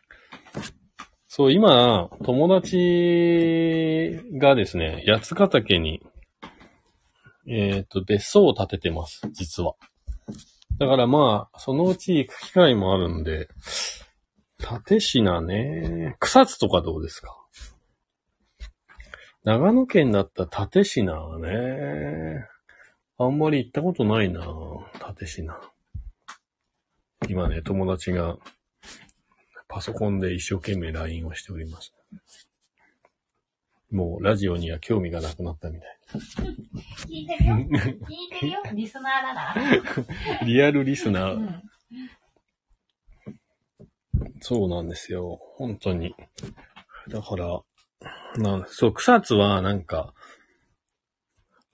そう、今、友達がですね、八ヶ岳に、えっ、と、別荘を建ててます、実は。だからまあ、そのうち行く機会もあるんで、立品ね。草津とかどうですか？長野県だったら立品はね。あんまり行ったことないな立品。今ね、友達がパソコンで一生懸命 LINE をしております。もうラジオには興味がなくなったみたい。聞いてるよ。聞いてるよ。リスナーだから。リアルリスナー。うん。そうなんですよ。本当に。だから、なんそう、草津はなんか、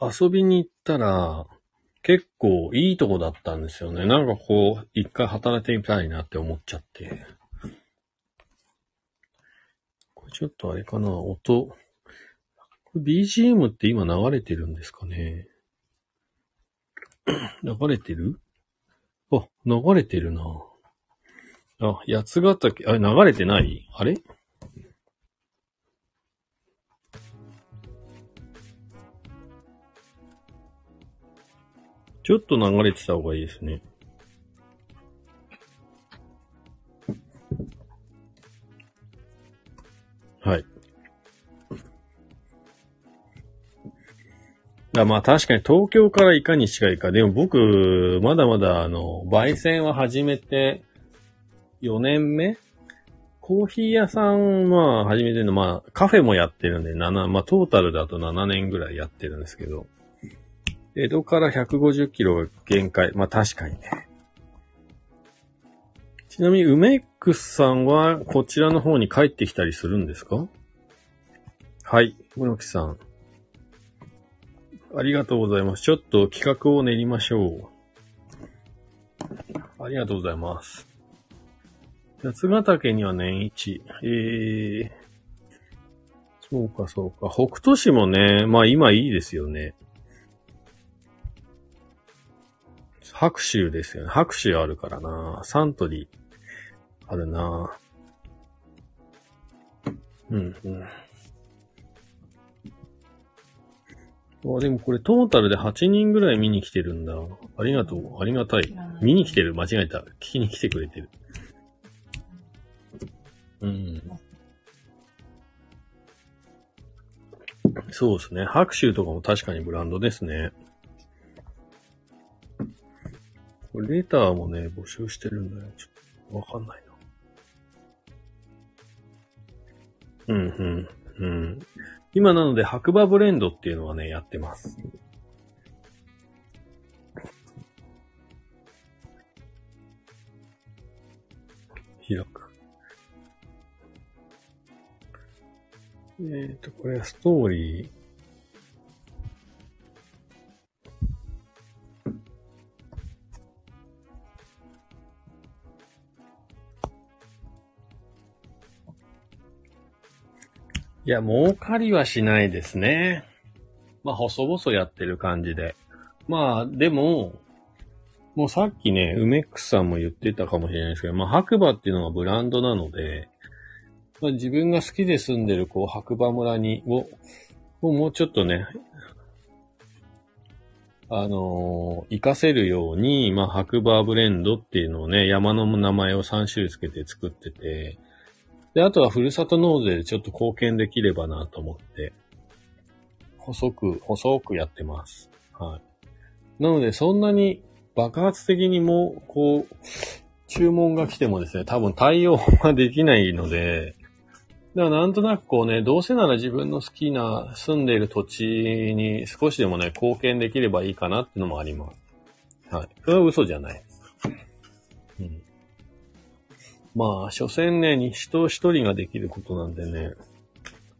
遊びに行ったら、結構いいとこだったんですよね。なんかこう、一回働いてみたいなって思っちゃって。これちょっとあれかな、音。これ BGM って今流れてるんですかね 流れてる？あ、流れてるな。あ、八ヶ岳、あれ流れてない？あれ？ちょっと流れてた方がいいですね。はい。あまあ確かに東京からいかに近いか。でも僕、まだまだあの、焙煎は始めて4年目？コーヒー屋さんは始めてるの、まあカフェもやってるんで7、まあトータルだと7年ぐらいやってるんですけど、江戸から150キロが限界。まあ確かにね。ちなみに、梅ックスさんはこちらの方に帰ってきたりするんですか？はい、室木さん。ありがとうございます。ちょっと企画を練りましょう。ありがとうございます。八ヶ岳には年一。えー、そうかそうか。北斗市もね、まあ今いいですよね。白州ですよね。白州あるからな。サントリーあるな。うん、うん。あ、でもこれトータルで8人ぐらい見に来てるんだ。ありがとう。ありがたい。見に来てる。間違えた。聞きに来てくれてる。うん。そうですね。白州とかも確かにブランドですね。これレターもね、募集してるんだよ。ちょっとわかんないな。うんうん。うん。今なので白馬ブレンドっていうのはね、やってます。開く。えっ、ー、と、これはストーリー。いや、儲かりはしないですね。まあ、細々やってる感じで。まあ、でも、もうさっきね、梅ックスさんも言ってたかもしれないですけど、まあ、白馬っていうのはブランドなので、まあ、自分が好きで住んでる、こう、白馬村に、を、をもうちょっとね、あのー活かせるように、まあ、白馬ブレンドっていうのをね、山の名前を3種類つけて作ってて、で、あとはふるさと納税でちょっと貢献できればなと思って、細く、細くやってます。はい。なので、そんなに爆発的にも、こう、注文が来てもですね、多分対応はできないので、だからなんとなくこうね、どうせなら自分の好きな住んでいる土地に少しでもね、貢献できればいいかなってのもあります。はい。それは嘘じゃないまあ、所詮ね、に人一人ができることなんでね。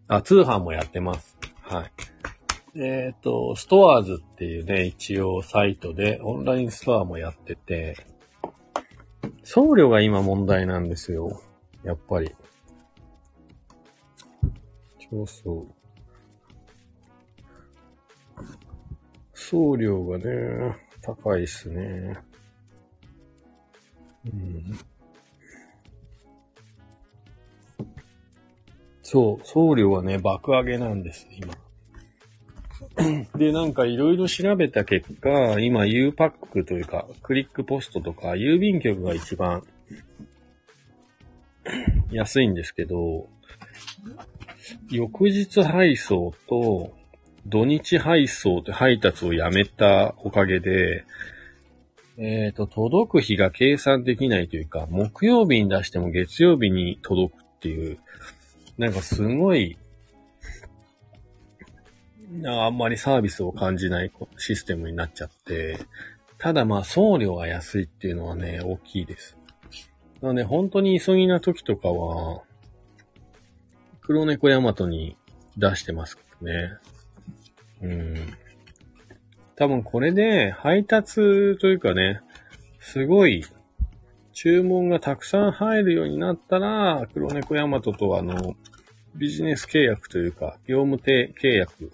あ、通販もやってます。はい。えっ、と、ストアーズっていうね、一応サイトでオンラインストアもやってて、送料が今問題なんですよ。やっぱり。そうそう。送料がね、高いっすね。うん。そう、送料はね、爆上げなんです、今。で、なんかいろいろ調べた結果、今 U パックというか、クリックポストとか、郵便局が一番 安いんですけど、翌日配送と土日配送って配達をやめたおかげで、えっ、と、届く日が計算できないというか、木曜日に出しても月曜日に届くっていう、なんかすごい、あんまりサービスを感じないシステムになっちゃって、ただまあ送料が安いっていうのはね、大きいです。なので本当に急ぎな時とかは、黒猫ヤマトに出してますけどね。うん。多分これで配達というかね、すごい注文がたくさん入るようになったら、黒猫ヤマトとあの、ビジネス契約というか、業務契約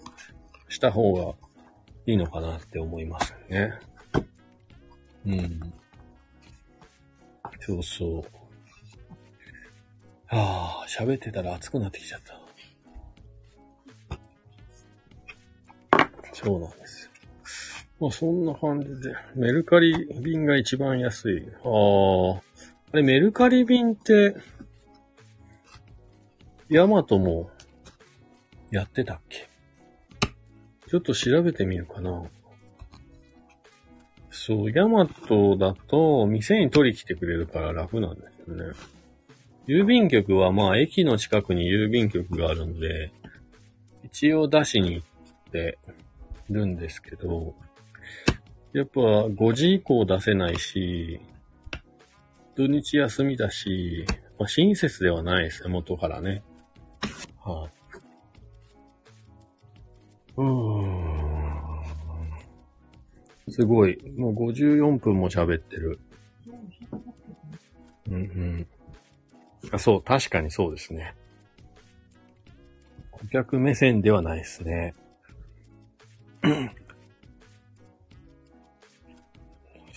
した方がいいのかなって思いますね。うん。そうそう。はあ、喋ってたら熱くなってきちゃった。そうなんです。まあそんな感じで、メルカリ便が一番安い。ああ、あれメルカリ便って、ヤマトもやってたっけ？ちょっと調べてみるかな。そう、ヤマトだと店に取り来てくれるから楽なんですよね。郵便局はまあ駅の近くに郵便局があるんで、一応出しに行ってるんですけど、やっぱ5時以降出せないし、土日休みだし、まあ、親切ではないですね、元からね。はい、うーん。すごい。もう54分も喋ってる。うんうん。あ、そう、確かにそうですね。顧客目線ではないですね。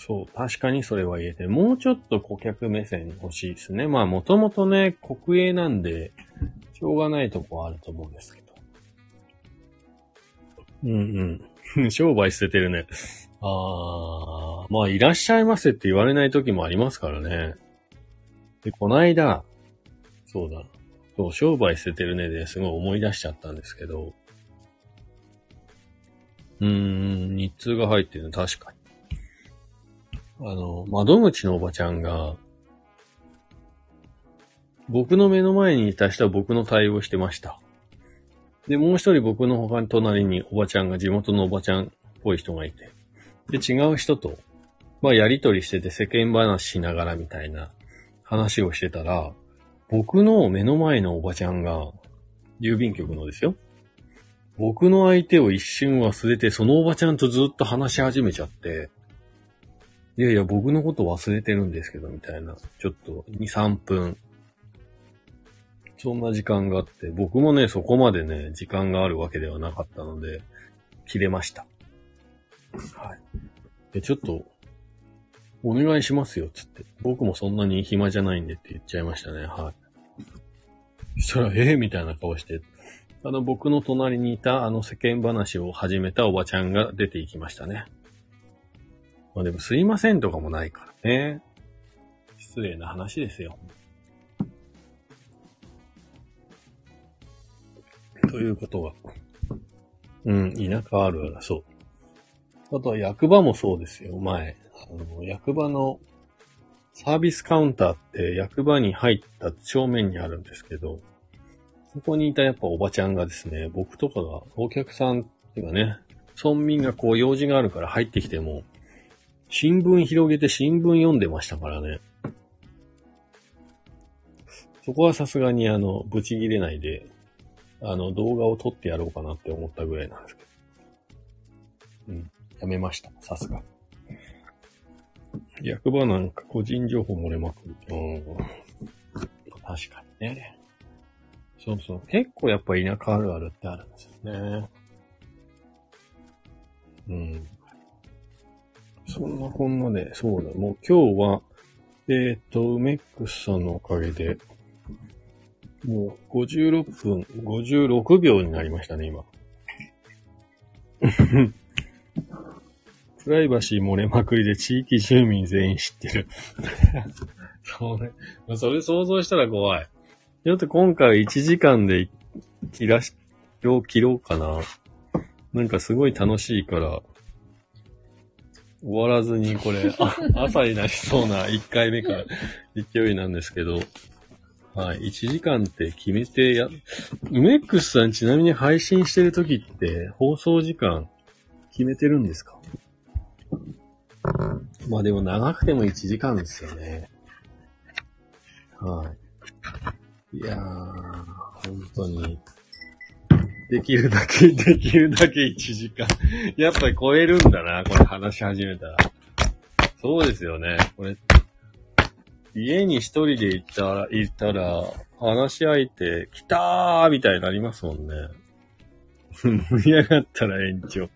そう、確かにそれは言えて、もうちょっと顧客目線欲しいですね。まあ、もともとね、国営なんで、しょうがないとこはあると思うんですけど。うんうん。商売捨ててるね。あー、まあ、いらっしゃいませって言われない時もありますからね。で、こないだ、そうだ。そう、商売捨ててるねですごい思い出しちゃったんですけど。うーん、日通が入ってるの確かに。あの、窓口のおばちゃんが、僕の目の前にいた人は僕の対応してました。で、もう一人僕の他に隣におばちゃんが、地元のおばちゃんっぽい人がいて、で、違う人と、まあ、やりとりしてて世間話しながらみたいな話をしてたら、僕の目の前のおばちゃんが、郵便局のですよ。僕の相手を一瞬忘れて、そのおばちゃんとずっと話し始めちゃって、いやいや、僕のこと忘れてるんですけど、みたいな。ちょっと、2、3分。そんな時間があって、僕もね、そこまでね、時間があるわけではなかったので、切れました。はい。で、ちょっと、お願いしますよ、つって。僕もそんなに暇じゃないんでって言っちゃいましたね、はい。そしたら、ええみたいな顔して、あの、僕の隣にいた、あの世間話を始めたおばちゃんが出ていきましたね。まあでも、すいませんとかもないからね。失礼な話ですよ。ということが。うん、田舎あるある、そう。あとは役場もそうですよ、前。あの、役場のサービスカウンターって役場に入った正面にあるんですけど、そこにいたやっぱおばちゃんがですね、僕とかが、お客さんっていうかね、村民がこう用事があるから入ってきても、新聞広げて新聞読んでましたからね。そこはさすがにあの、ブチ切れないで、あの、動画を撮ってやろうかなって思ったぐらいなんですけど。うん。やめました。さすが。役場なんか個人情報漏れまくる。うん。確かにね。そうそう。結構やっぱ田舎あるあるってあるんですよね。うん。そんなこんなで、そうだ、もう今日は、えーっと、梅ックスさんのおかげで、もう56分、56秒になりましたね、今。プライバシー漏れまくりで地域住民全員知ってる。そうね。まあそれ想像したら怖い。ちょっと今回1時間で切らし、切ろうかな。なんかすごい楽しいから、終わらずにこれ、あ朝になりそうな1回目から勢いなんですけど、はい。1時間って決めてや、梅ックスさんちなみに配信してる時って放送時間決めてるんですか？まあでも長くても1時間ですよね。はい。いやー、本当に。できるだけ、できるだけ1時間。やっぱり超えるんだな、これ話し始めたら。そうですよね。これ、家に一人で行ったら、行ったら、話し相手、来たーみたいになりますもんね。盛り上がったら延長。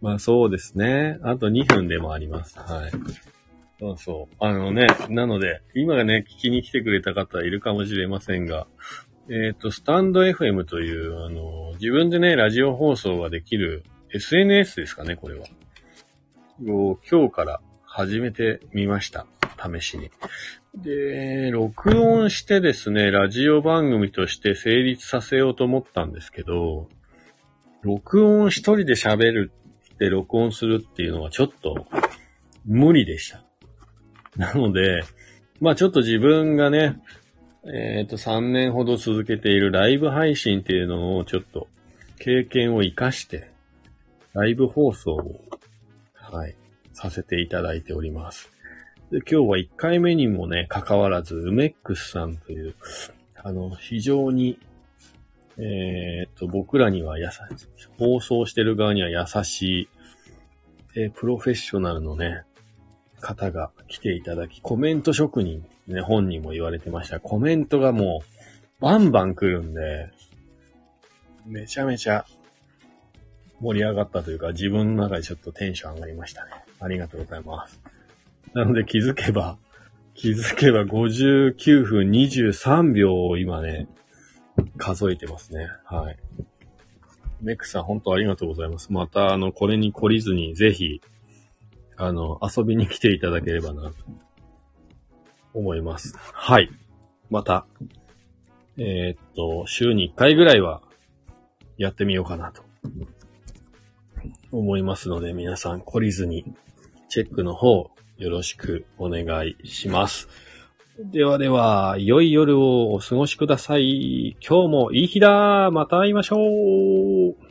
まあそうですね。あと2分でもあります。はい。そうそう。あのね、なので、今ね、聞きに来てくれた方いるかもしれませんが、えっ、と、スタンド FM という、あの、自分でね、ラジオ放送ができる SNS ですかね、これは。を今日から始めてみました。試しに。で、録音してですね、ラジオ番組として成立させようと思ったんですけど、録音一人で喋るって録音するっていうのはちょっと無理でした。なので、まあちょっと自分がね、えっ、と、3年ほど続けているライブ配信っていうのをちょっと経験を活かして、ライブ放送を、はい、させていただいております。で、今日は1回目にもね、関わらず、梅ックスさんという、あの、非常に、えっ、と、僕らには優しい、放送してる側には優しい、えープロフェッショナルのね、方が来ていただき、コメント職人、ね、本人も言われてました。コメントがもう、バンバン来るんで、めちゃめちゃ盛り上がったというか、自分の中でちょっとテンション上がりましたね。ありがとうございます。なので気づけば、気づけば59分23秒を今ね、数えてますね。はい。メックさん本当ありがとうございます。また、あの、これに懲りずに、ぜひ、あの、遊びに来ていただければな、思います。はい。また、えーっと、週に1回ぐらいは、やってみようかなと、思いますので、皆さん懲りずに、チェックの方、よろしくお願いします。ではでは、良い夜をお過ごしください。今日もいい日だまた会いましょう